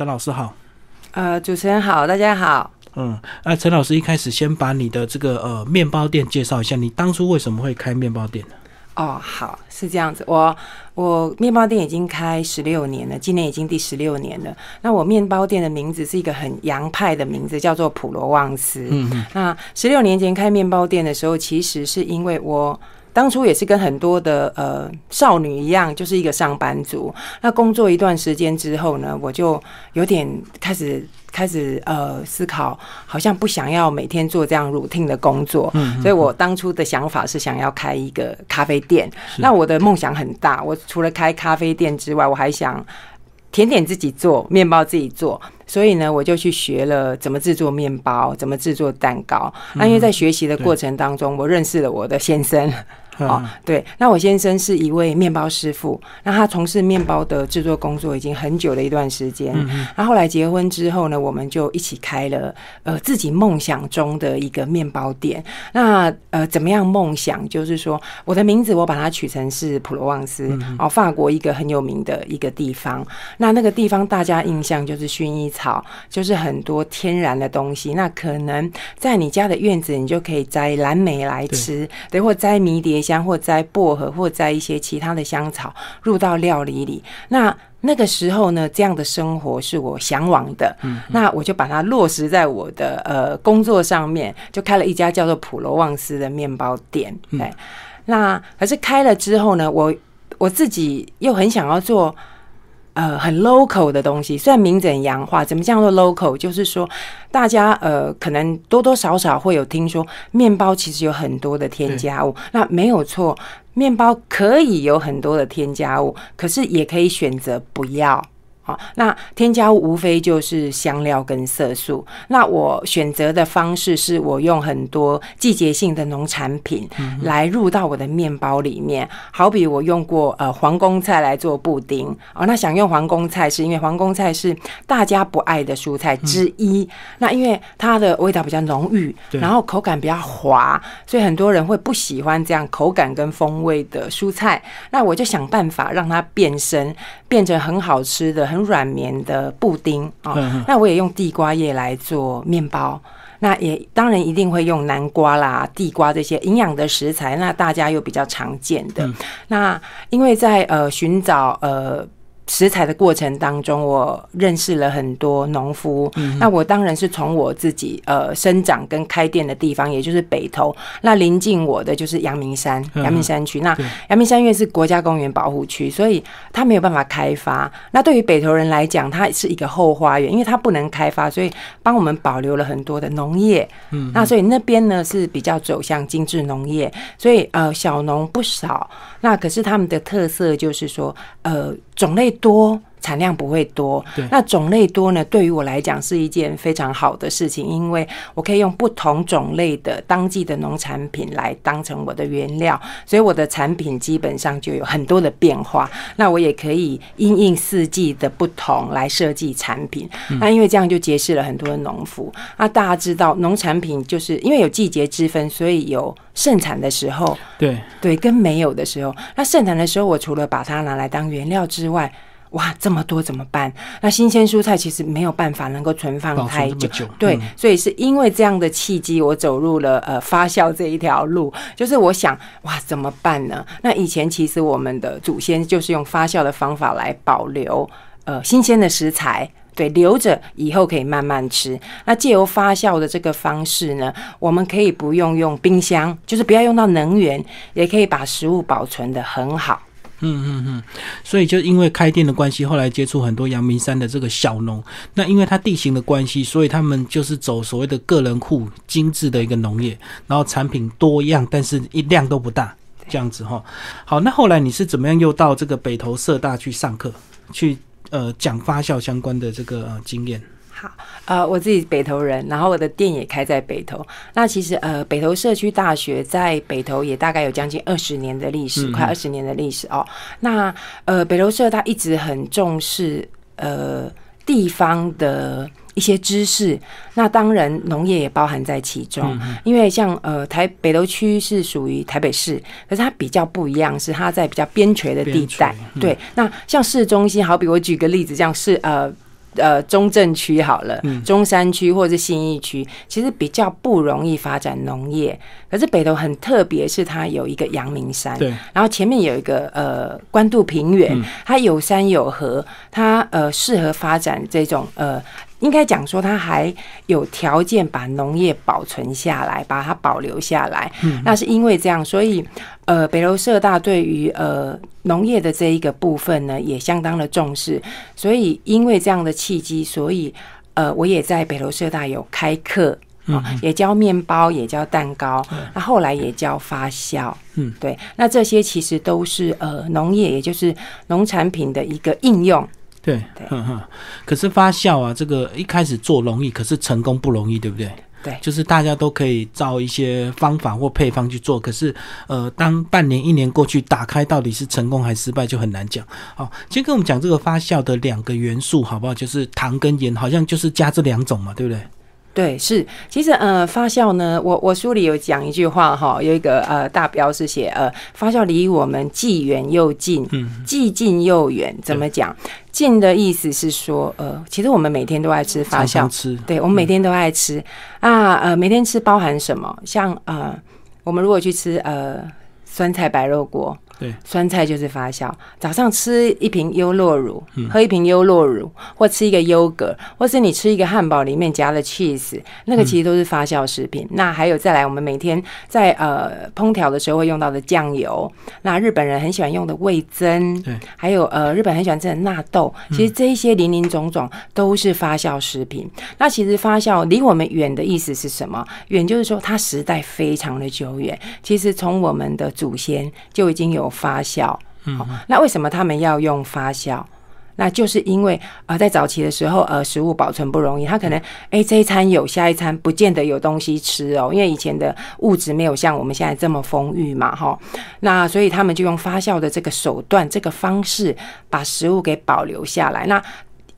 陈老师好。呃，主持人好，大家好。嗯，那陈老师一开始先把你的这个呃面包店介绍一下，你当初为什么会开面包店呢？哦，好，是这样子。我我面包店已经开十六年了，今年已经第十六年了。那我面包店的名字是一个很洋派的名字，叫做普罗旺斯。嗯嗯。那十六年前开面包店的时候，其实是因为我。当初也是跟很多的呃少女一样，就是一个上班族。那工作一段时间之后呢，我就有点开始开始呃思考，好像不想要每天做这样 routine 的工作。嗯，所以我当初的想法是想要开一个咖啡店。那我的梦想很大，我除了开咖啡店之外，我还想甜点自己做，面包自己做。所以呢，我就去学了怎么制作面包，怎么制作蛋糕。那因为在学习的过程当中，我认识了我的先生。哦，对，那我先生是一位面包师傅，那他从事面包的制作工作已经很久的一段时间。嗯那后来结婚之后呢，我们就一起开了呃自己梦想中的一个面包店。那呃怎么样梦想？就是说我的名字我把它取成是普罗旺斯哦，法国一个很有名的一个地方。那那个地方大家印象就是薰衣草，就是很多天然的东西。那可能在你家的院子，你就可以摘蓝莓来吃，对，或摘迷迭。香或摘薄荷，或摘一些其他的香草入到料理里。那那个时候呢，这样的生活是我向往的。嗯，那我就把它落实在我的呃工作上面，就开了一家叫做普罗旺斯的面包店。对，那可是开了之后呢，我我自己又很想要做。呃，很 local 的东西，虽然名字很洋化，怎么叫做 local？就是说，大家呃，可能多多少少会有听说，面包其实有很多的添加物，那没有错，面包可以有很多的添加物，可是也可以选择不要。那添加物无非就是香料跟色素。那我选择的方式是我用很多季节性的农产品来入到我的面包里面。好比我用过呃皇宫菜来做布丁哦。那想用皇宫菜是因为皇宫菜是大家不爱的蔬菜之一。那因为它的味道比较浓郁，然后口感比较滑，所以很多人会不喜欢这样口感跟风味的蔬菜。那我就想办法让它变身，变成很好吃的很。软绵的布丁啊，那我也用地瓜叶来做面包，那也当然一定会用南瓜啦、地瓜这些营养的食材，那大家又比较常见的。那因为在呃寻找呃。食材的过程当中，我认识了很多农夫。那我当然是从我自己呃生长跟开店的地方，也就是北投。那临近我的就是阳明山，阳明山区。那阳明山因为是国家公园保护区，所以它没有办法开发。那对于北投人来讲，它是一个后花园，因为它不能开发，所以帮我们保留了很多的农业。嗯，那所以那边呢是比较走向精致农业，所以呃小农不少。那可是他们的特色就是说呃。种类多，产量不会多。那种类多呢？对于我来讲是一件非常好的事情，因为我可以用不同种类的当季的农产品来当成我的原料，所以我的产品基本上就有很多的变化。那我也可以因应四季的不同来设计产品。那因为这样就结识了很多的农夫。那大家知道，农产品就是因为有季节之分，所以有盛产的时候，对对，跟没有的时候。那盛产的时候，我除了把它拿来当原料之外，哇，这么多怎么办？那新鲜蔬菜其实没有办法能够存放太久，对，所以是因为这样的契机，我走入了呃发酵这一条路。就是我想，哇，怎么办呢？那以前其实我们的祖先就是用发酵的方法来保留呃新鲜的食材，对，留着以后可以慢慢吃。那借由发酵的这个方式呢，我们可以不用用冰箱，就是不要用到能源，也可以把食物保存的很好。嗯嗯嗯，所以就因为开店的关系，后来接触很多阳明山的这个小农。那因为它地形的关系，所以他们就是走所谓的个人户精致的一个农业，然后产品多样，但是一量都不大，这样子哈。好，那后来你是怎么样又到这个北投社大去上课，去呃讲发酵相关的这个经验？好，呃，我自己北投人，然后我的店也开在北投。那其实，呃，北投社区大学在北投也大概有将近二十年的历史，快二十年的历史哦。那，呃，北投社它一直很重视呃地方的一些知识。那当然，农业也包含在其中。因为像呃台北投区是属于台北市，可是它比较不一样，是它在比较边陲的地带。对，那像市中心，好比我举个例子，像是呃。呃中正区好了，中山区或者是信义区，其实比较不容易发展农业。可是北投很特别，是它有一个阳明山，对，然后前面有一个呃关渡平原，它有山有河，它呃适合发展这种呃。应该讲说，它还有条件把农业保存下来，把它保留下来。嗯，那是因为这样，所以呃，北楼社大对于呃农业的这一个部分呢，也相当的重视。所以因为这样的契机，所以呃，我也在北楼社大有开课啊，也教面包，也教蛋糕。那后来也教发酵。嗯，对，那这些其实都是呃农业，也就是农产品的一个应用。对，可是发酵啊，这个一开始做容易，可是成功不容易，对不对？对，就是大家都可以照一些方法或配方去做，可是呃，当半年、一年过去，打开到底是成功还是失败，就很难讲。好，先跟我们讲这个发酵的两个元素，好不好？就是糖跟盐，好像就是加这两种嘛，对不对？对，是，其实呃，发酵呢，我我书里有讲一句话哈，有一个呃大标是写呃，发酵离我们既远又近，嗯，既近又远。怎么讲？近的意思是说，呃，其实我们每天都爱吃发酵，吃，对，我们每天都爱吃啊，呃，每天吃包含什么？像呃，我们如果去吃呃酸菜白肉锅。对，酸菜就是发酵。早上吃一瓶优酪乳，喝一瓶优酪乳，或吃一个优格，或是你吃一个汉堡，里面夹了 cheese，那个其实都是发酵食品。那还有再来，我们每天在呃烹调的时候会用到的酱油，那日本人很喜欢用的味增，对，还有呃日本很喜欢吃的纳豆，其实这一些林林总总都是发酵食品。那其实发酵离我们远的意思是什么？远就是说它时代非常的久远。其实从我们的祖先就已经有。发酵，嗯，那为什么他们要用发酵？那就是因为啊，在早期的时候，呃，食物保存不容易，他可能哎这一餐有，下一餐不见得有东西吃哦，因为以前的物质没有像我们现在这么丰裕嘛，哈。那所以他们就用发酵的这个手段、这个方式，把食物给保留下来。那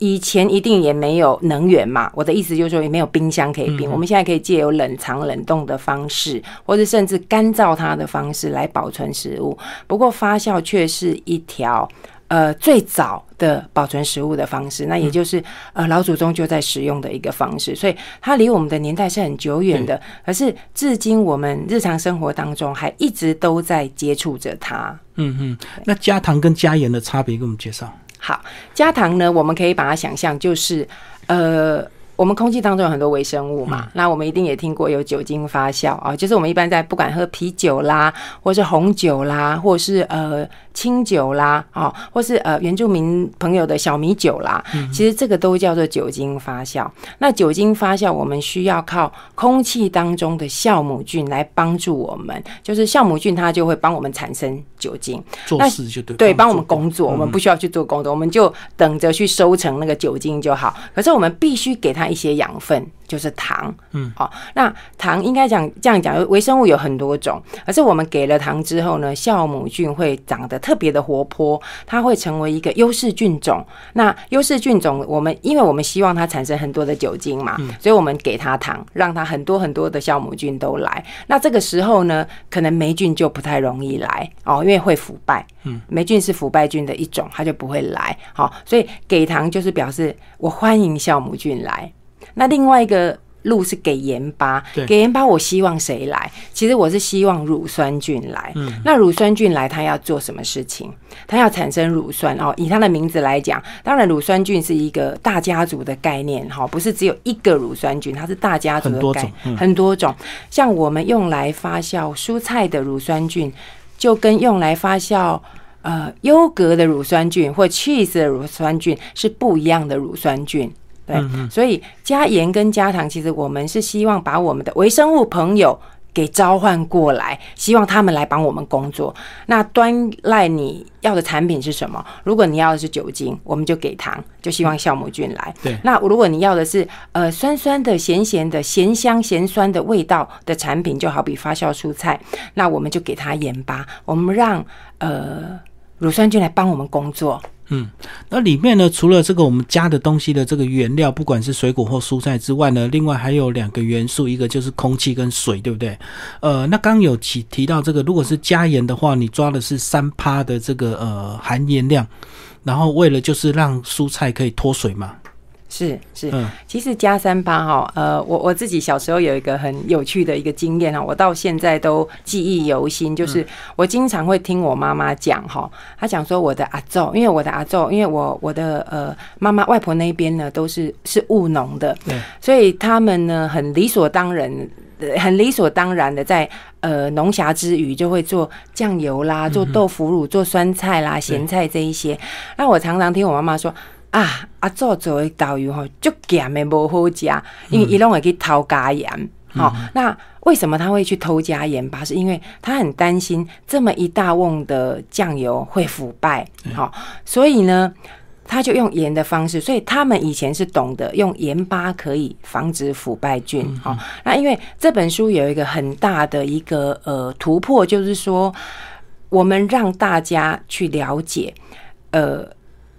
以前一定也没有能源嘛，我的意思就是说也没有冰箱可以冰。我们现在可以借由冷藏冷冻的方式，或者甚至干燥它的方式来保存食物。不过发酵却是一条呃最早的保存食物的方式，那也就是呃老祖宗就在使用的一个方式，所以它离我们的年代是很久远的。可是至今我们日常生活当中还一直都在接触着它。嗯嗯，那加糖跟加盐的差别，给我们介绍。好，加糖呢，我们可以把它想象就是，呃，我们空气当中有很多微生物嘛，那我们一定也听过有酒精发酵啊，就是我们一般在不管喝啤酒啦，或是红酒啦，或是呃。清酒啦，哦，或是呃原住民朋友的小米酒啦，其实这个都叫做酒精发酵。那酒精发酵，我们需要靠空气当中的酵母菌来帮助我们，就是酵母菌它就会帮我们产生酒精，做事就对，对，帮我们工作，我们不需要去做工作，我们就等着去收成那个酒精就好。可是我们必须给它一些养分，就是糖，嗯，好，那糖应该讲这样讲，微生物有很多种，可是我们给了糖之后呢，酵母菌会长得。特别的活泼，它会成为一个优势菌种。那优势菌种，我们因为我们希望它产生很多的酒精嘛，所以我们给它糖，让它很多很多的酵母菌都来。那这个时候呢，可能霉菌就不太容易来哦，因为会腐败。嗯，霉菌是腐败菌的一种，它就不会来。好，所以给糖就是表示我欢迎酵母菌来。那另外一个。路是给盐巴，给盐巴，我希望谁来？其实我是希望乳酸菌来。嗯，那乳酸菌来，它要做什么事情？它要产生乳酸哦。以它的名字来讲，当然乳酸菌是一个大家族的概念哈，不是只有一个乳酸菌，它是大家族的概念，很多种。像我们用来发酵蔬菜的乳酸菌，就跟用来发酵呃优格的乳酸菌或 cheese 的乳酸菌是不一样的乳酸菌。对，所以加盐跟加糖，其实我们是希望把我们的微生物朋友给召唤过来，希望他们来帮我们工作。那端赖你要的产品是什么？如果你要的是酒精，我们就给糖，就希望酵母菌来。对，那如果你要的是呃酸酸的、咸咸的、咸香咸酸的味道的产品，就好比发酵蔬菜，那我们就给它盐巴，我们让呃乳酸菌来帮我们工作。嗯，那里面呢，除了这个我们加的东西的这个原料，不管是水果或蔬菜之外呢，另外还有两个元素，一个就是空气跟水，对不对？呃，那刚有提提到这个，如果是加盐的话，你抓的是三趴的这个呃含盐量，然后为了就是让蔬菜可以脱水嘛。是是，嗯。其实加三八哈，呃，我我自己小时候有一个很有趣的一个经验哈，我到现在都记忆犹新，就是我经常会听我妈妈讲哈，她讲说我的阿昼，因为我的阿昼，因为我我的呃妈妈外婆那边呢都是是务农的，对，所以他们呢很理所当然。呃很理所当然的在呃农暇之余就会做酱油啦，做豆腐乳，做酸菜啦、咸菜这一些。那我常常听我妈妈说啊，阿祖做的豆油吼，足咸的无好食，因为伊拢会去偷加盐。好、那为什么他会去偷加盐巴？是因为他很担心这么一大瓮的酱油会腐败。好、所以呢。他就用盐的方式，所以他们以前是懂得用盐巴可以防止腐败菌。好、那因为这本书有一个很大的一个呃突破，就是说我们让大家去了解，呃，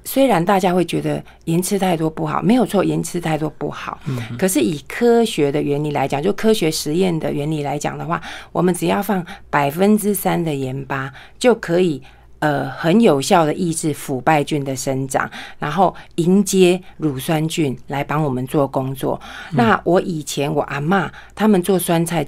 虽然大家会觉得盐吃太多不好，没有错，盐吃太多不好。可是以科学的原理来讲，就科学实验的原理来讲的话，我们只要放百分之三的盐巴就可以。呃，很有效的抑制腐败菌的生长，然后迎接乳酸菌来帮我们做工作。那我以前我阿妈他们做酸菜。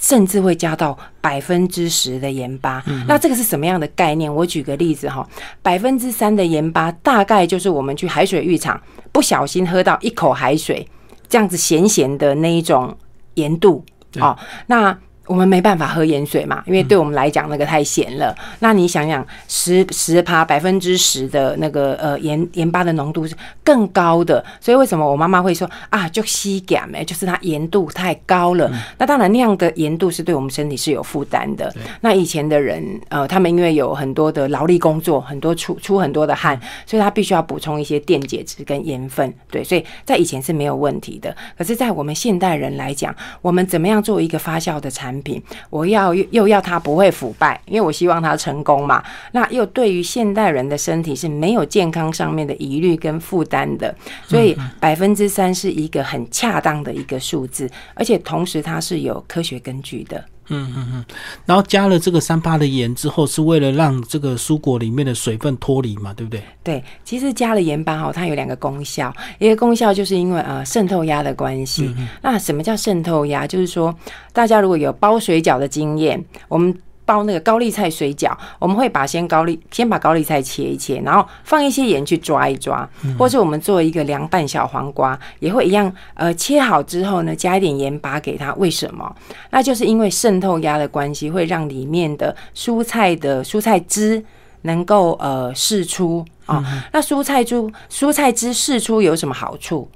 甚至会加到百分之十的盐巴，那这个是什么样的概念？我举个例子哈，百分之三的盐巴大概就是我们去海水浴场不小心喝到一口海水，这样子咸咸的那一种盐度哦。那我们没办法喝盐水嘛，因为对我们来讲那个太咸了。那你想想，十十趴百分之十的那个呃盐盐巴的浓度是更高的，所以为什么我妈妈会说啊，就吸感哎，就是它盐度太高了。那当然那样的盐度是对我们身体是有负担的。那以前的人呃，他们因为有很多的劳力工作，很多出出很多的汗，所以他必须要补充一些电解质跟盐分。对，所以在以前是没有问题的。可是，在我们现代人来讲，我们怎么样做一个发酵的产品？我要又又要它不会腐败，因为我希望它成功嘛。那又对于现代人的身体是没有健康上面的疑虑跟负担的，所以百分之三是一个很恰当的一个数字，而且同时它是有科学根据的。嗯嗯嗯，然后加了这个三八的盐之后，是为了让这个蔬果里面的水分脱离嘛，对不对？对，其实加了盐巴哈，它有两个功效，一个功效就是因为呃渗透压的关系。那什么叫渗透压？就是说大家如果有包水饺的经验，我们。包那个高丽菜水饺，我们会把先高丽先把高丽菜切一切，然后放一些盐去抓一抓，或是我们做一个凉拌小黄瓜，也会一样。呃，切好之后呢，加一点盐巴给它。为什么？那就是因为渗透压的关系，会让里面的蔬菜的蔬菜汁能够呃释出啊。那蔬菜汁蔬菜汁释出有什么好处？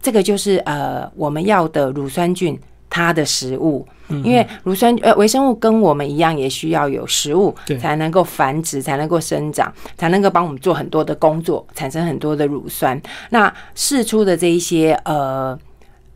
这个就是呃我们要的乳酸菌。它的食物，因为乳酸呃微生物跟我们一样，也需要有食物才能够繁殖，才能够生长，才能够帮我们做很多的工作，产生很多的乳酸。那释出的这一些呃。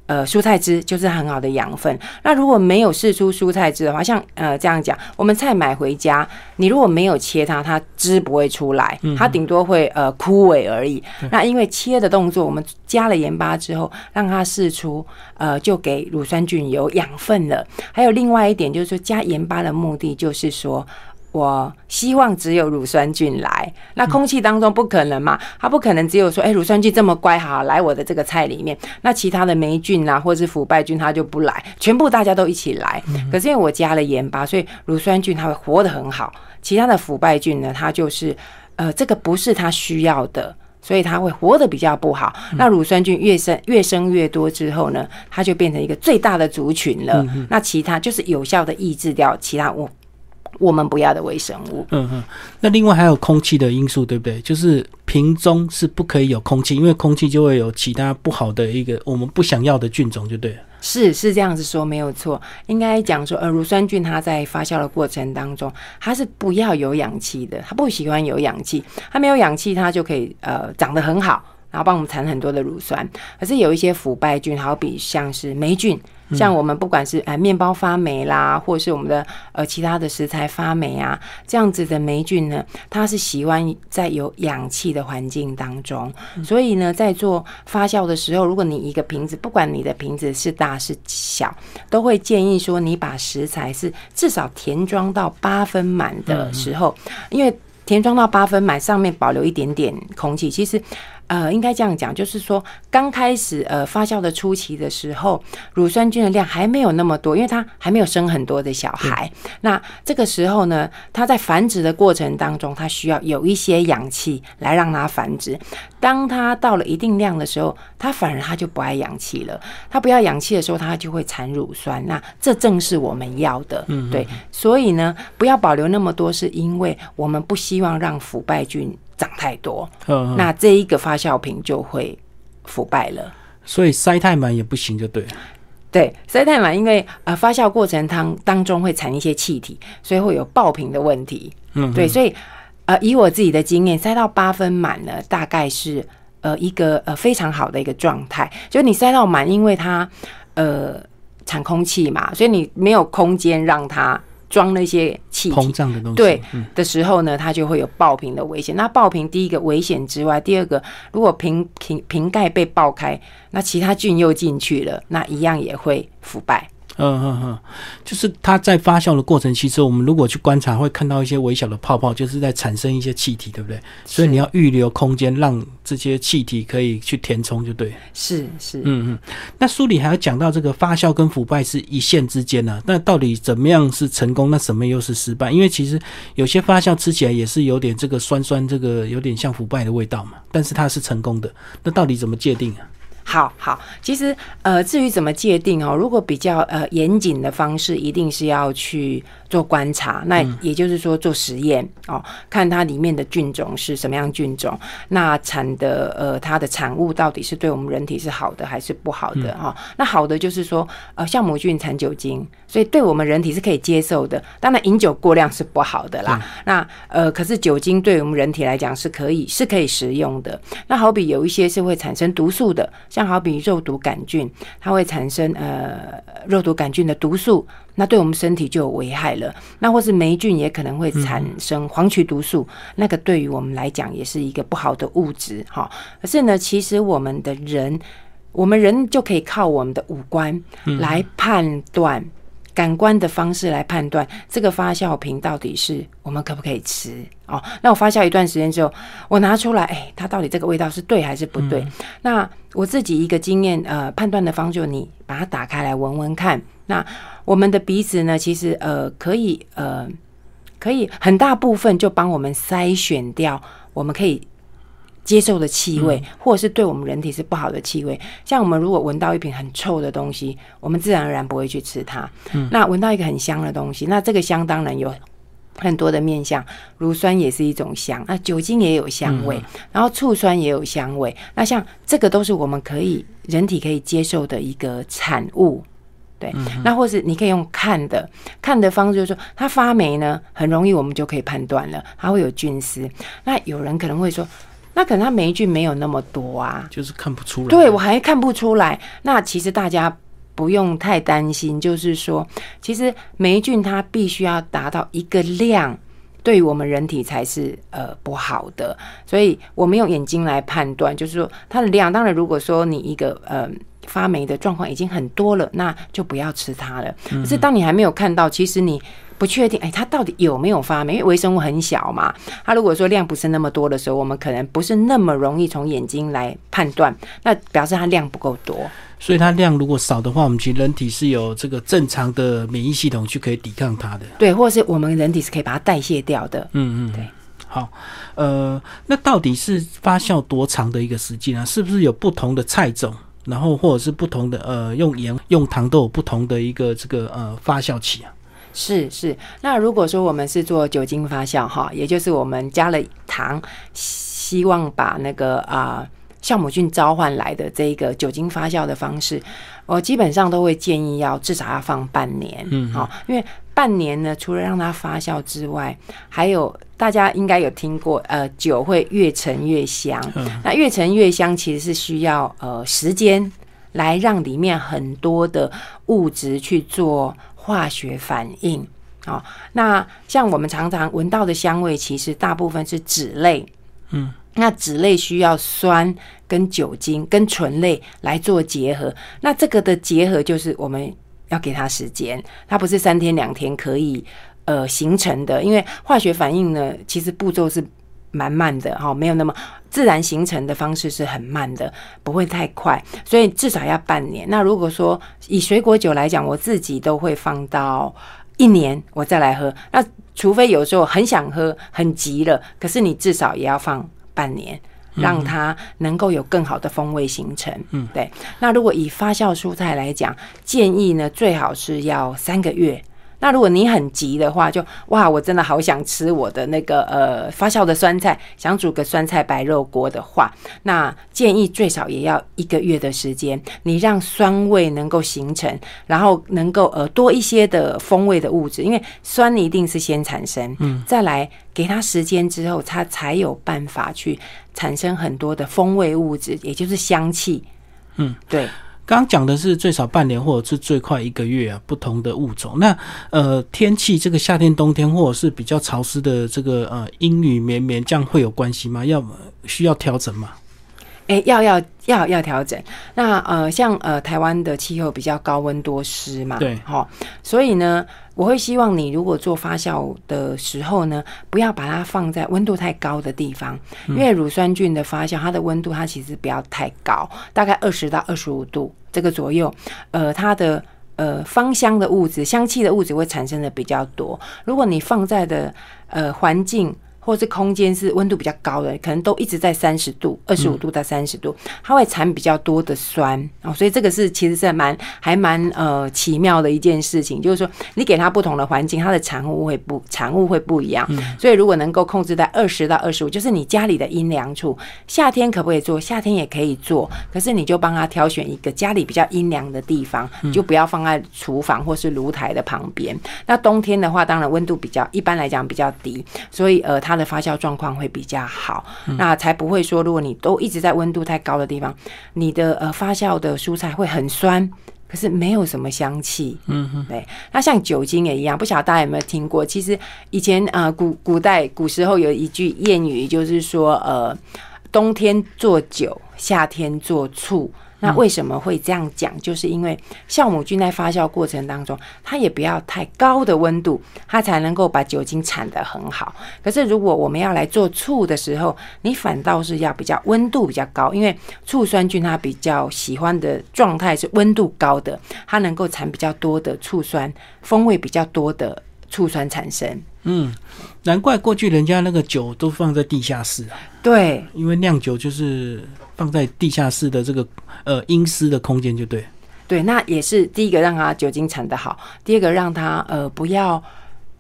呃，蔬菜汁就是很好的养分。那如果没有试出蔬菜汁的话，像呃这样讲，我们菜买回家，你如果没有切它，它汁不会出来，它顶多会呃枯萎而已。那因为切的动作，我们加了盐巴之后，让它释出，呃，就给乳酸菌有养分了。还有另外一点就是说，加盐巴的目的就是说。我希望只有乳酸菌来，那空气当中不可能嘛？它不可能只有说，哎，乳酸菌这么乖，好来我的这个菜里面，那其他的霉菌啊，或者是腐败菌，它就不来，全部大家都一起来。可是因为我加了盐巴，所以乳酸菌它会活得很好，其他的腐败菌呢，它就是呃，这个不是它需要的，所以它会活得比较不好。那乳酸菌越生越生越多之后呢，它就变成一个最大的族群了。那其他就是有效的抑制掉其他物。我们不要的微生物。嗯嗯，那另外还有空气的因素，对不对？就是瓶中是不可以有空气，因为空气就会有其他不好的一个我们不想要的菌种，就对了。是是这样子说没有错，应该讲说，呃，乳酸菌它在发酵的过程当中，它是不要有氧气的，它不喜欢有氧气，它没有氧气，它就可以呃长得很好，然后帮我们产很多的乳酸。可是有一些腐败菌，好比像是霉菌。像我们不管是哎面包发霉啦，或是我们的呃其他的食材发霉啊，这样子的霉菌呢，它是喜欢在有氧气的环境当中。所以呢，在做发酵的时候，如果你一个瓶子，不管你的瓶子是大是小，都会建议说，你把食材是至少填装到八分满的时候，因为填装到八分满，上面保留一点点空气，其实。呃，应该这样讲，就是说刚开始呃发酵的初期的时候，乳酸菌的量还没有那么多，因为它还没有生很多的小孩。那这个时候呢，它在繁殖的过程当中，它需要有一些氧气来让它繁殖。当它到了一定量的时候，它反而它就不爱氧气了。它不要氧气的时候，它就会产乳酸。那这正是我们要的，对。所以呢，不要保留那么多，是因为我们不希望让腐败菌。长太多，那这一个发酵瓶就会腐败了。所以塞太满也不行，就对。对，塞太满，因为呃发酵过程当当中会产一些气体，所以会有爆瓶的问题。嗯，对，所以呃以我自己的经验，塞到八分满呢，大概是呃一个呃非常好的一个状态。就你塞到满，因为它呃产空气嘛，所以你没有空间让它。装那些气膨胀的东西，对的时候呢，它就会有爆瓶的危险。那爆瓶第一个危险之外，第二个，如果瓶瓶瓶盖被爆开，那其他菌又进去了，那一样也会腐败。嗯嗯嗯，就是它在发酵的过程，其实我们如果去观察，会看到一些微小的泡泡，就是在产生一些气体，对不对？所以你要预留空间，让这些气体可以去填充，就对。是是，嗯嗯。那书里还要讲到这个发酵跟腐败是一线之间呢，那到底怎么样是成功？那什么又是失败？因为其实有些发酵吃起来也是有点这个酸酸，这个有点像腐败的味道嘛，但是它是成功的，那到底怎么界定啊？好好，其实呃，至于怎么界定哦，如果比较呃严谨的方式，一定是要去。做观察，那也就是说做实验哦，看它里面的菌种是什么样菌种，那产的呃它的产物到底是对我们人体是好的还是不好的哈？那好的就是说呃酵母菌产酒精，所以对我们人体是可以接受的。当然饮酒过量是不好的啦。那呃可是酒精对我们人体来讲是可以是可以食用的。那好比有一些是会产生毒素的，像好比肉毒杆菌，它会产生呃肉毒杆菌的毒素。那对我们身体就有危害了。那或是霉菌也可能会产生黄曲毒素，那个对于我们来讲也是一个不好的物质哈。可是呢，其实我们的人，我们人就可以靠我们的五官来判断，感官的方式来判断这个发酵瓶到底是我们可不可以吃哦。那我发酵一段时间之后，我拿出来，哎，它到底这个味道是对还是不对？那我自己一个经验呃判断的方就你把它打开来闻闻看，那。我们的鼻子呢，其实呃可以呃可以很大部分就帮我们筛选掉我们可以接受的气味，或者是对我们人体是不好的气味。像我们如果闻到一瓶很臭的东西，我们自然而然不会去吃它。那闻到一个很香的东西，那这个香当然有很多的面相，乳酸也是一种香，那酒精也有香味，然后醋酸也有香味。那像这个都是我们可以人体可以接受的一个产物。对，那或是你可以用看的，看的方式就是说，它发霉呢，很容易我们就可以判断了，它会有菌丝。那有人可能会说，那可能它霉菌没有那么多啊，就是看不出来。对我还看不出来。那其实大家不用太担心，就是说，其实霉菌它必须要达到一个量，对于我们人体才是呃不好的。所以我们用眼睛来判断，就是说它的量。当然，如果说你一个呃。发霉的状况已经很多了，那就不要吃它了。可是当你还没有看到，其实你不确定，哎，它到底有没有发霉？因为微生物很小嘛，它如果说量不是那么多的时候，我们可能不是那么容易从眼睛来判断，那表示它量不够多。所以它量如果少的话，我们其实人体是有这个正常的免疫系统去可以抵抗它的。对，或者是我们人体是可以把它代谢掉的。嗯嗯，对。好，呃，那到底是发酵多长的一个时间啊？是不是有不同的菜种？然后或者是不同的呃，用盐用糖都有不同的一个这个呃发酵期啊。是是，那如果说我们是做酒精发酵哈，也就是我们加了糖，希望把那个啊酵母菌召唤来的这个酒精发酵的方式，我基本上都会建议要至少要放半年，嗯，好，因为半年呢，除了让它发酵之外，还有。大家应该有听过，呃，酒会越陈越香。那越陈越香其实是需要呃时间来让里面很多的物质去做化学反应。哦，那像我们常常闻到的香味，其实大部分是脂类。嗯，那脂类需要酸跟酒精跟醇类来做结合。那这个的结合就是我们要给它时间，它不是三天两天可以。呃，形成的，因为化学反应呢，其实步骤是蛮慢的哈，没有那么自然形成的方式是很慢的，不会太快，所以至少要半年。那如果说以水果酒来讲，我自己都会放到一年我再来喝。那除非有时候很想喝、很急了，可是你至少也要放半年，让它能够有更好的风味形成。嗯，对。那如果以发酵蔬菜来讲，建议呢最好是要三个月。那如果你很急的话，就哇，我真的好想吃我的那个呃发酵的酸菜，想煮个酸菜白肉锅的话，那建议最少也要一个月的时间，你让酸味能够形成，然后能够呃多一些的风味的物质，因为酸一定是先产生，嗯，再来给它时间之后，它才有办法去产生很多的风味物质，也就是香气，嗯，对。刚刚讲的是最少半年，或者是最快一个月啊，不同的物种。那呃，天气这个夏天、冬天，或者是比较潮湿的这个呃阴雨绵绵，这样会有关系吗？要需要调整吗？哎，要要要要调整。那呃，像呃台湾的气候比较高温多湿嘛，对，哈，所以呢，我会希望你如果做发酵的时候呢，不要把它放在温度太高的地方，因为乳酸菌的发酵，它的温度它其实不要太高，大概二十到二十五度这个左右，呃，它的呃芳香的物质、香气的物质会产生的比较多。如果你放在的呃环境。或是空间是温度比较高的，可能都一直在三十度、二十五度到三十度，它会产比较多的酸哦，所以这个是其实是蛮还蛮呃奇妙的一件事情，就是说你给它不同的环境，它的产物会不产物会不一样。所以如果能够控制在二十到二十五，就是你家里的阴凉处，夏天可不可以做？夏天也可以做，可是你就帮他挑选一个家里比较阴凉的地方，就不要放在厨房或是炉台的旁边。那冬天的话，当然温度比较一般来讲比较低，所以呃它。的发酵状况会比较好，那才不会说，如果你都一直在温度太高的地方，你的呃发酵的蔬菜会很酸，可是没有什么香气。嗯哼，对。那像酒精也一样，不晓得大家有没有听过？其实以前呃古古代古时候有一句谚语，就是说呃冬天做酒，夏天做醋。那为什么会这样讲？就是因为酵母菌在发酵过程当中，它也不要太高的温度，它才能够把酒精产得很好。可是如果我们要来做醋的时候，你反倒是要比较温度比较高，因为醋酸菌它比较喜欢的状态是温度高的，它能够产比较多的醋酸，风味比较多的醋酸产生。嗯，难怪过去人家那个酒都放在地下室啊。对，因为酿酒就是放在地下室的这个呃阴湿的空间，就对。对，那也是第一个让它酒精产的好，第二个让它呃不要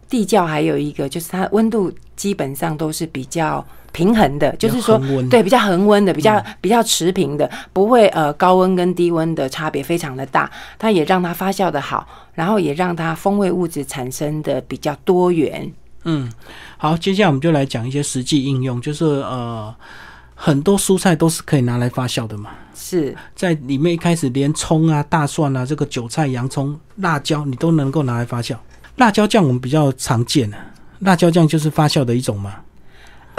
地窖，还有一个就是它温度基本上都是比较平衡的，就是说对比较恒温的，比较比较持平的，不会呃高温跟低温的差别非常的大。它也让它发酵的好，然后也让它风味物质产生的比较多元。嗯，好，接下来我们就来讲一些实际应用，就是呃，很多蔬菜都是可以拿来发酵的嘛。是在里面一开始连葱啊、大蒜啊、这个韭菜、洋葱、辣椒，你都能够拿来发酵。辣椒酱我们比较常见的，辣椒酱就是发酵的一种嘛。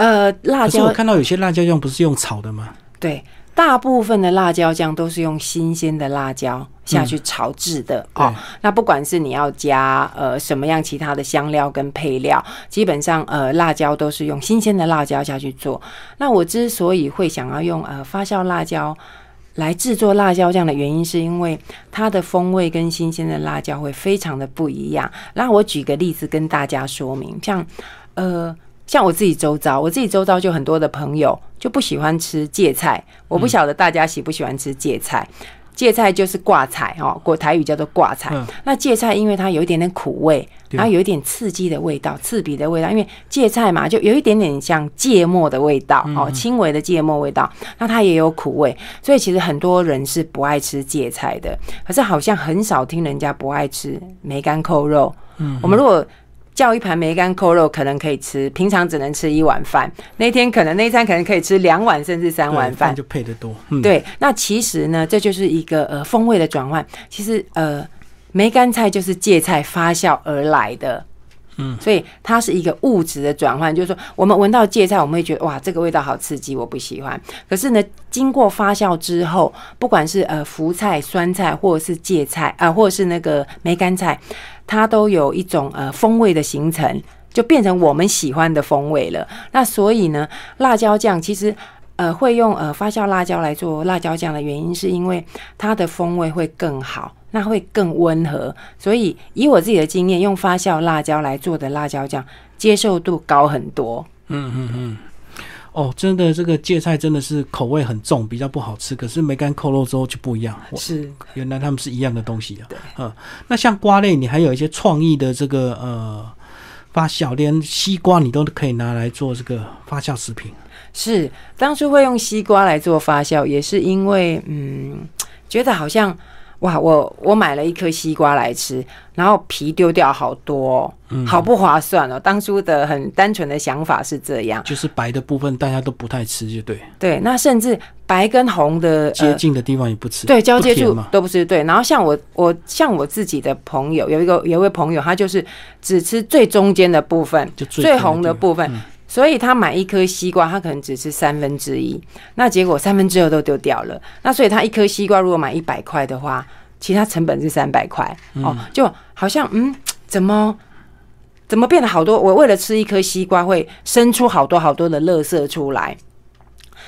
呃，辣椒，我看到有些辣椒酱不是用炒的吗？对。大部分的辣椒酱都是用新鲜的辣椒下去炒制的哦。那不管是你要加呃什么样其他的香料跟配料，基本上呃辣椒都是用新鲜的辣椒下去做。那我之所以会想要用呃发酵辣椒来制作辣椒酱的原因，是因为它的风味跟新鲜的辣椒会非常的不一样。那我举个例子跟大家说明，像呃。像我自己周遭，我自己周遭就很多的朋友就不喜欢吃芥菜。我不晓得大家喜不喜欢吃芥菜。芥菜就是挂菜哦，国台语叫做挂菜。那芥菜因为它有一点点苦味，然后有一点刺激的味道、刺鼻的味道。因为芥菜嘛，就有一点点像芥末的味道哦，轻微的芥末味道。那它也有苦味，所以其实很多人是不爱吃芥菜的。可是好像很少听人家不爱吃梅干扣肉。嗯，我们如果。叫一盘梅干扣肉，可能可以吃，平常只能吃一碗饭。那天可能那一餐可能可以吃两碗甚至三碗饭，就配得多。对，那其实呢，这就是一个呃风味的转换。其实呃，梅干菜就是芥菜发酵而来的，所以它是一个物质的转换。就是说，我们闻到芥菜，我们会觉得哇，这个味道好刺激，我不喜欢。可是呢，经过发酵之后，不管是呃福菜、酸菜，或者是芥菜啊，或者是那个梅干菜。它都有一种呃风味的形成，就变成我们喜欢的风味了。那所以呢，辣椒酱其实呃会用呃发酵辣椒来做辣椒酱的原因，是因为它的风味会更好，那会更温和。所以以我自己的经验，用发酵辣椒来做的辣椒酱接受度高很多。嗯嗯嗯。哦，真的，这个芥菜真的是口味很重，比较不好吃。可是梅干扣肉之后就不一样，是原来他们是一样的东西啊。对，嗯，那像瓜类，你还有一些创意的这个呃发酵，连西瓜你都可以拿来做这个发酵食品。是，当初会用西瓜来做发酵，也是因为嗯，觉得好像。哇，我我买了一颗西瓜来吃，然后皮丢掉好多，好不划算哦。当初的很单纯的想法是这样，就是白的部分大家都不太吃，就对。对，那甚至白跟红的接近的地方也不吃，对，交接处都不吃。对，然后像我，我像我自己的朋友，有一个有一位朋友，他就是只吃最中间的部分，就最红的部分。所以他买一颗西瓜，他可能只吃三分之一，那结果三分之二都丢掉了。那所以他一颗西瓜如果买一百块的话，其他成本是三百块哦，就好像嗯，怎么怎么变得好多？我为了吃一颗西瓜，会生出好多好多的垃圾出来，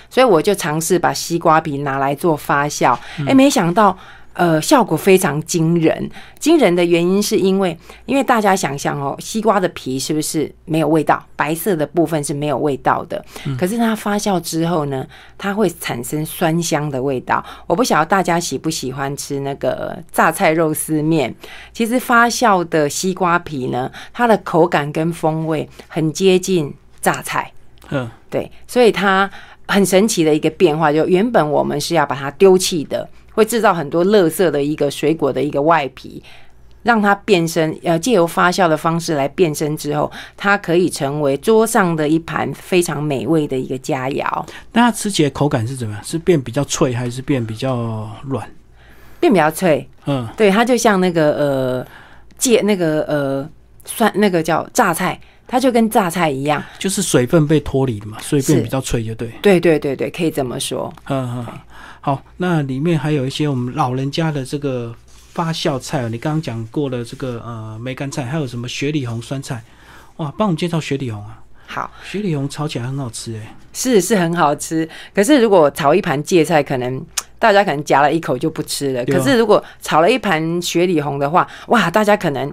所以我就尝试把西瓜皮拿来做发酵，哎，没想到。呃，效果非常惊人。惊人的原因是因为，因为大家想象哦，西瓜的皮是不是没有味道？白色的部分是没有味道的。可是它发酵之后呢，它会产生酸香的味道。我不晓得大家喜不喜欢吃那个榨菜肉丝面。其实发酵的西瓜皮呢，它的口感跟风味很接近榨菜。嗯，对，所以它很神奇的一个变化，就原本我们是要把它丢弃的。会制造很多垃圾的一个水果的一个外皮，让它变身，呃，借由发酵的方式来变身之后，它可以成为桌上的一盘非常美味的一个佳肴。那它吃起来口感是怎么样？是变比较脆，还是变比较软？变比较脆。嗯，对，它就像那个呃，芥那个呃酸那个叫榨菜，它就跟榨菜一样，就是水分被脱离的嘛，所以变比较脆，就对。对对对对，可以这么说。嗯嗯。好，那里面还有一些我们老人家的这个发酵菜哦。你刚刚讲过了这个呃梅干菜，还有什么雪里红酸菜？哇，帮我们介绍雪里红啊！好，雪里红炒起来很好吃哎，是是很好吃。可是如果炒一盘芥菜，可能 大家可能夹了一口就不吃了。可是如果炒了一盘雪里红的话，哇，大家可能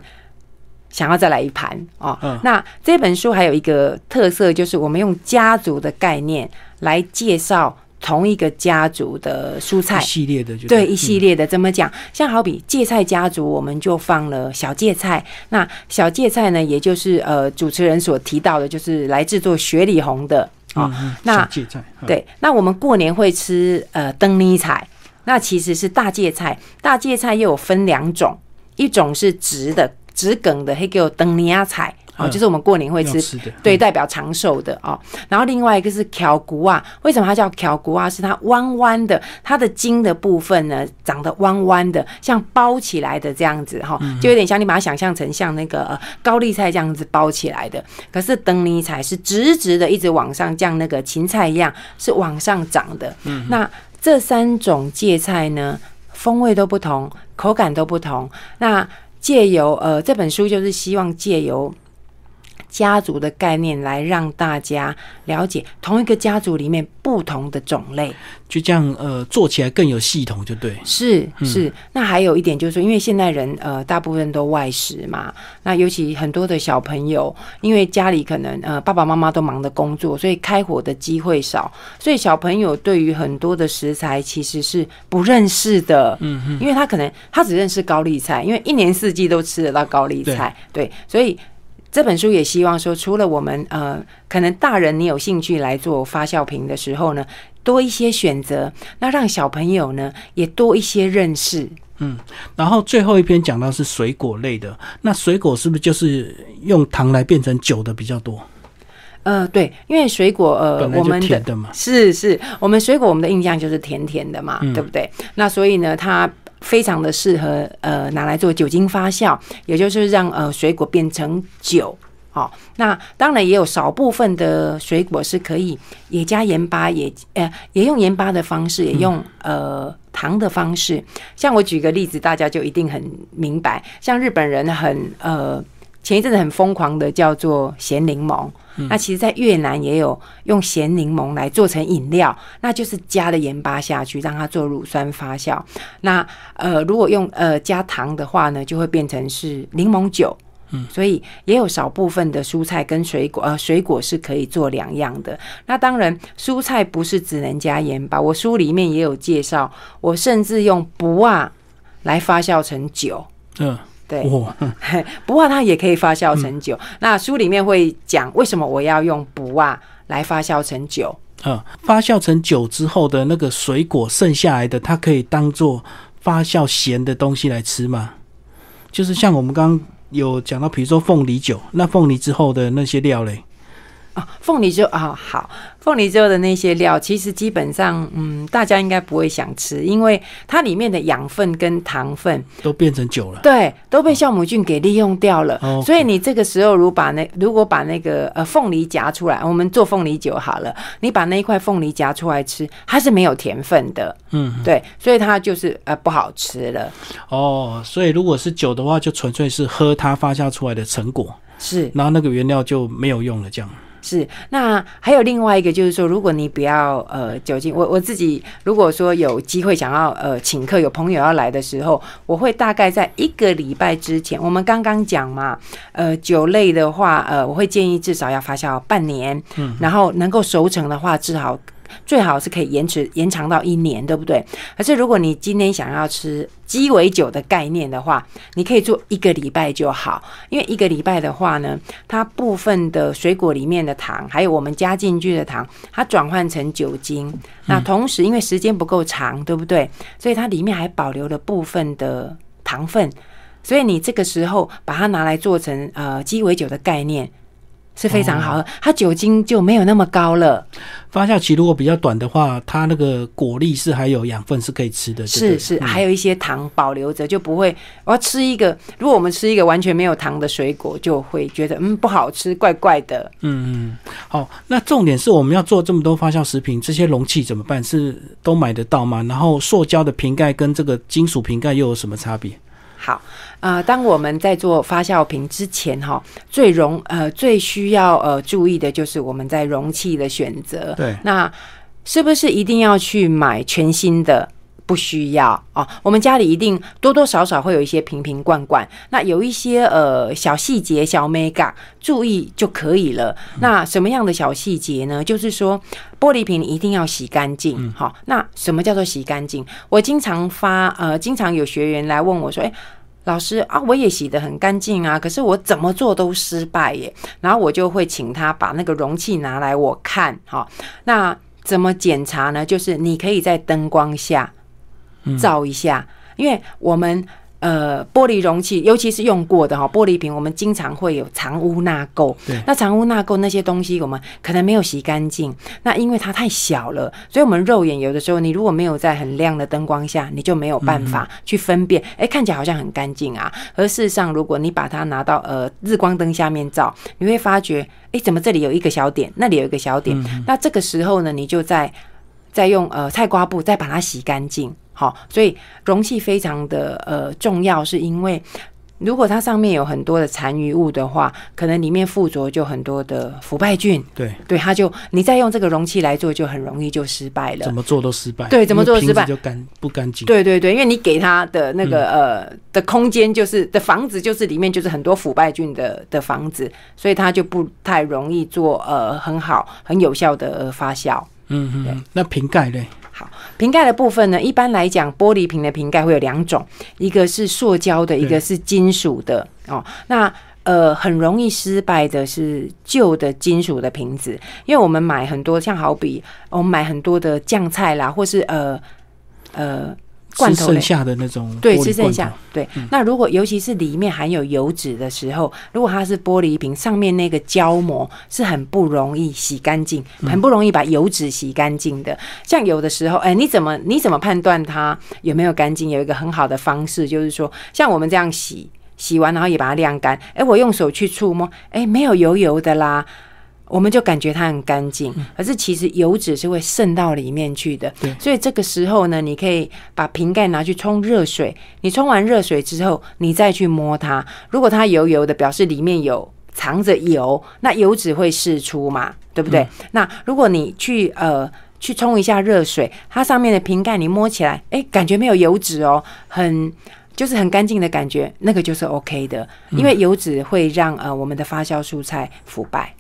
想要再来一盘哦。那这本书还有一个特色，就是我们用家族的概念来介绍。同一个家族的蔬菜系列的，对一系列的怎么讲？像好比芥菜家族，我们就放了小芥菜。那小芥菜呢，也就是呃主持人所提到的，就是来制作雪里红的哦。那芥菜对，那我们过年会吃呃灯泥菜，那其实是大芥菜。大芥菜又有分两种，一种是直的直梗的，黑叫灯尼亚菜。哦，就是我们过年会吃的，对，代表长寿的哦。然后另外一个是条骨啊，为什么它叫条骨啊？是它弯弯的，它的茎的部分呢长得弯弯的，像包起来的这样子哈，就有点像你把它想象成像那个高丽菜这样子包起来的。可是灯泥菜是直直的，一直往上，像那个芹菜一样是往上长的。嗯，那这三种芥菜呢，风味都不同，口感都不同。那借由呃这本书就是希望借由。家族的概念来让大家了解同一个家族里面不同的种类，就这样呃做起来更有系统，就对。是是，那还有一点就是说，因为现代人呃大部分都外食嘛，那尤其很多的小朋友，因为家里可能呃爸爸妈妈都忙着工作，所以开火的机会少，所以小朋友对于很多的食材其实是不认识的。嗯嗯，因为他可能他只认识高丽菜，因为一年四季都吃得到高丽菜，对，所以。这本书也希望说，除了我们呃，可能大人你有兴趣来做发酵瓶的时候呢，多一些选择，那让小朋友呢也多一些认识。嗯，然后最后一篇讲到是水果类的，那水果是不是就是用糖来变成酒的比较多？呃，对，因为水果呃，我们的嘛，是是，我们水果我们的印象就是甜甜的嘛，对不对？那所以呢，它。非常的适合呃拿来做酒精发酵，也就是让呃水果变成酒。好，那当然也有少部分的水果是可以也加盐巴，也呃也用盐巴的方式，也用呃糖的方式。像我举个例子，大家就一定很明白。像日本人很呃。前一阵子很疯狂的叫做咸柠檬。那其实，在越南也有用咸柠檬来做成饮料，那就是加了盐巴下去，让它做乳酸发酵。那呃，如果用呃加糖的话呢，就会变成是柠檬酒。嗯，所以也有少部分的蔬菜跟水果，呃，水果是可以做两样的。那当然，蔬菜不是只能加盐巴。我书里面也有介绍，我甚至用不啊来发酵成酒。嗯。对，不过它也可以发酵成酒。那书里面会讲为什么我要用不啊来发酵成酒。嗯，发酵成酒之后的那个水果剩下来的，它可以当做发酵咸的东西来吃吗？就是像我们刚刚有讲到，比如说凤梨酒，那凤梨之后的那些料嘞？啊，凤梨就啊好。凤梨粥的那些料，其实基本上，嗯，大家应该不会想吃，因为它里面的养分跟糖分都变成酒了，对，都被酵母菌给利用掉了。所以你这个时候，如把那如果把那个呃凤梨夹出来，我们做凤梨酒好了，你把那一块凤梨夹出来吃，它是没有甜分的，嗯，对，所以它就是呃不好吃了。哦，所以如果是酒的话，就纯粹是喝它发酵出来的成果，是，然后那个原料就没有用了，这样。是，那还有另外一个，就是说，如果你不要呃酒精，我我自己如果说有机会想要呃请客，有朋友要来的时候，我会大概在一个礼拜之前，我们刚刚讲嘛，呃酒类的话，呃我会建议至少要发酵半年，嗯，然后能够熟成的话，至少。最好是可以延迟延长到一年，对不对？可是如果你今天想要吃鸡尾酒的概念的话，你可以做一个礼拜就好，因为一个礼拜的话呢，它部分的水果里面的糖，还有我们加进去的糖，它转换成酒精。那同时因为时间不够长，对不对？所以它里面还保留了部分的糖分，所以你这个时候把它拿来做成呃鸡尾酒的概念。是非常好，它酒精就没有那么高了。发酵期如果比较短的话，它那个果粒是还有养分是可以吃的。是是，还有一些糖保留着，就不会。我要吃一个，如果我们吃一个完全没有糖的水果，就会觉得嗯不好吃，怪怪的。嗯嗯，好，那重点是我们要做这么多发酵食品，这些容器怎么办？是都买得到吗？然后塑胶的瓶盖跟这个金属瓶盖又有什么差别？好，呃，当我们在做发酵瓶之前，哈，最容呃最需要呃注意的就是我们在容器的选择。对，那是不是一定要去买全新的？不需要哦，我们家里一定多多少少会有一些瓶瓶罐罐，那有一些呃小细节、小 mega 注意就可以了。那什么样的小细节呢？就是说玻璃瓶一定要洗干净。好，那什么叫做洗干净？我经常发呃，经常有学员来问我说：“哎，老师啊，我也洗得很干净啊，可是我怎么做都失败耶。”然后我就会请他把那个容器拿来我看。好，那怎么检查呢？就是你可以在灯光下。照一下，因为我们呃玻璃容器，尤其是用过的哈玻璃瓶，我们经常会有藏污纳垢。那藏污纳垢那些东西，我们可能没有洗干净。那因为它太小了，所以我们肉眼有的时候，你如果没有在很亮的灯光下，你就没有办法去分辨。哎，看起来好像很干净啊，而事实上，如果你把它拿到呃日光灯下面照，你会发觉，哎，怎么这里有一个小点，那里有一个小点？那这个时候呢，你就在再用呃菜瓜布再把它洗干净。好，所以容器非常的呃重要，是因为如果它上面有很多的残余物的话，可能里面附着就很多的腐败菌。对对，它就你再用这个容器来做，就很容易就失败了。怎么做都失败。对，怎么做失败就干不干净。对对对，因为你给它的那个呃的空间就是的房子就是里面就是很多腐败菌的的房子，所以它就不太容易做呃很好很有效的发酵。嗯嗯，那瓶盖嘞？好，瓶盖的部分呢，一般来讲，玻璃瓶的瓶盖会有两种，一个是塑胶的，一个是金属的哦。那呃，很容易失败的是旧的金属的瓶子，因为我们买很多，像好比我们买很多的酱菜啦，或是呃呃。罐头剩下的那种，对，吃剩下。对，那如果尤其是里面含有油脂的时候，如果它是玻璃瓶，上面那个胶膜是很不容易洗干净，很不容易把油脂洗干净的。像有的时候，哎，你怎么你怎么判断它有没有干净？有一个很好的方式，就是说，像我们这样洗，洗完然后也把它晾干。哎，我用手去触摸，哎，没有油油的啦。我们就感觉它很干净，可是其实油脂是会渗到里面去的。所以这个时候呢，你可以把瓶盖拿去冲热水，你冲完热水之后，你再去摸它，如果它油油的，表示里面有藏着油，那油脂会释出嘛，对不对？那如果你去呃。去冲一下热水，它上面的瓶盖你摸起来，哎，感觉没有油脂哦，很就是很干净的感觉，那个就是 OK 的，因为油脂会让呃我们的发酵蔬菜腐败。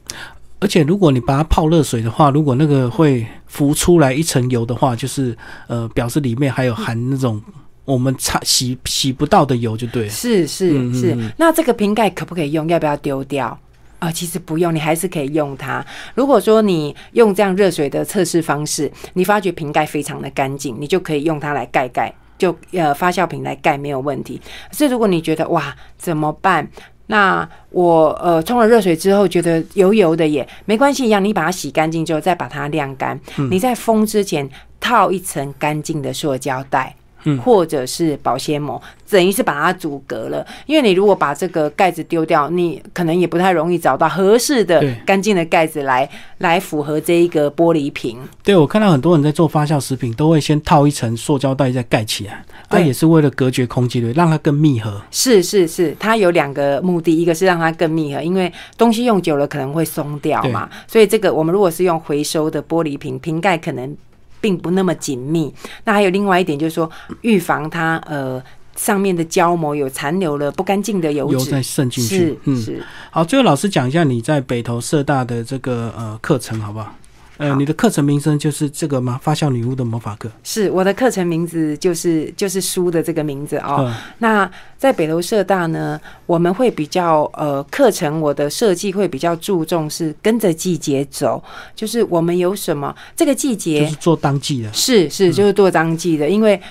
而且如果你把它泡热水的话，如果那个会浮出来一层油的话，就是呃表示里面还有含那种我们擦洗洗不到的油，就对了。是是是，那这个瓶盖可不可以用？要不要丢掉？啊，其实不用，你还是可以用它。如果说你用这样热水的测试方式，你发觉瓶盖非常的干净，你就可以用它来盖盖，就呃发酵瓶来盖没有问题。可是如果你觉得哇怎么办？那我呃冲了热水之后觉得油油的也没关系一样，你把它洗干净之后再把它晾干，你在封之前套一层干净的塑胶袋。或者是保鲜膜，等于是把它阻隔了。因为你如果把这个盖子丢掉，你可能也不太容易找到合适的、干净的盖子来来符合这一个玻璃瓶。对，我看到很多人在做发酵食品，都会先套一层塑胶袋再盖起来，那也是为了隔绝空气的，让它更密合。是是是，它有两个目的，一个是让它更密合，因为东西用久了可能会松掉嘛。所以这个我们如果是用回收的玻璃瓶，瓶盖可能。并不那么紧密。那还有另外一点，就是说预防它呃上面的胶膜有残留了不干净的油脂再渗进去。嗯，是。好，最后老师讲一下你在北投社大的这个呃课程好不好？呃，你的课程名称就是这个吗？发酵女巫的魔法课是我的课程名字，就是就是书的这个名字哦。那在北投社大呢，我们会比较呃课程，我的设计会比较注重是跟着季节走，就是我们有什么这个季节就是做当季的，是是就是做当季的，因为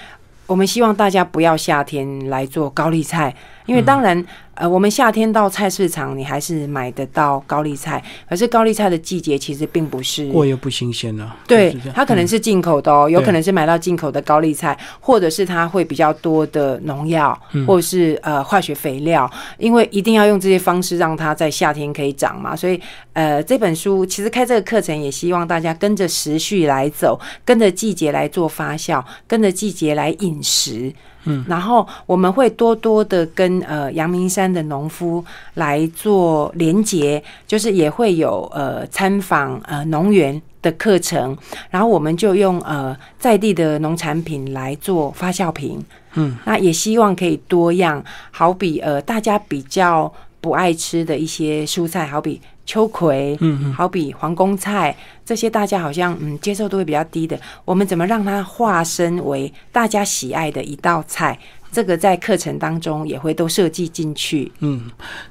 我们希望大家不要夏天来做高丽菜，因为当然。呃，我们夏天到菜市场，你还是买得到高丽菜，可是高丽菜的季节其实并不是过又不新鲜了。对，它可能是进口的哦，有可能是买到进口的高丽菜，或者是它会比较多的农药，或者是呃化学肥料，因为一定要用这些方式让它在夏天可以长嘛。所以呃，这本书其实开这个课程也希望大家跟着时序来走，跟着季节来做发酵，跟着季节来饮食。嗯，然后我们会多多的跟呃阳明山的农夫来做连结，就是也会有呃参访呃农园的课程，然后我们就用呃在地的农产品来做发酵品。嗯，那也希望可以多样，好比呃大家比较不爱吃的一些蔬菜，好比。秋葵，嗯，好比皇宫菜这些，大家好像嗯接受度会比较低的。我们怎么让它化身为大家喜爱的一道菜？这个在课程当中也会都设计进去。嗯，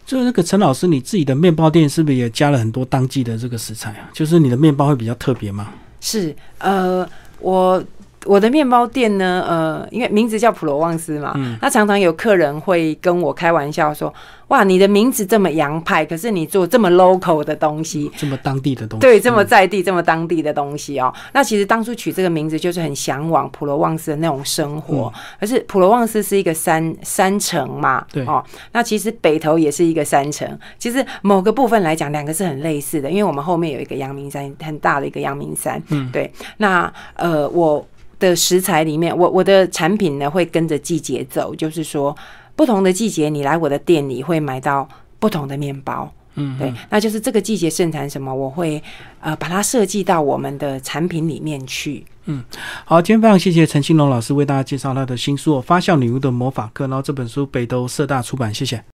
就那个陈老师，你自己的面包店是不是也加了很多当季的这个食材啊？就是你的面包会比较特别吗？是，呃，我。我的面包店呢，呃，因为名字叫普罗旺斯嘛，嗯那常常有客人会跟我开玩笑说：“哇，你的名字这么洋派，可是你做这么 local 的东西，这么当地的东西，对，这么在地，这么当地的东西哦。”那其实当初取这个名字就是很向往普罗旺斯的那种生活，而是普罗旺斯是一个山山城嘛，对哦。那其实北投也是一个山城，其实某个部分来讲，两个是很类似的，因为我们后面有一个阳明山，很大的一个阳明山，嗯，对。那呃，我。的食材里面，我我的产品呢会跟着季节走，就是说不同的季节，你来我的店里会买到不同的面包，嗯，对，那就是这个季节盛产什么，我会呃把它设计到我们的产品里面去。嗯，好，今天非常谢谢陈兴龙老师为大家介绍他的新书《发酵女巫的魔法课》，然后这本书北都社大出版，谢谢。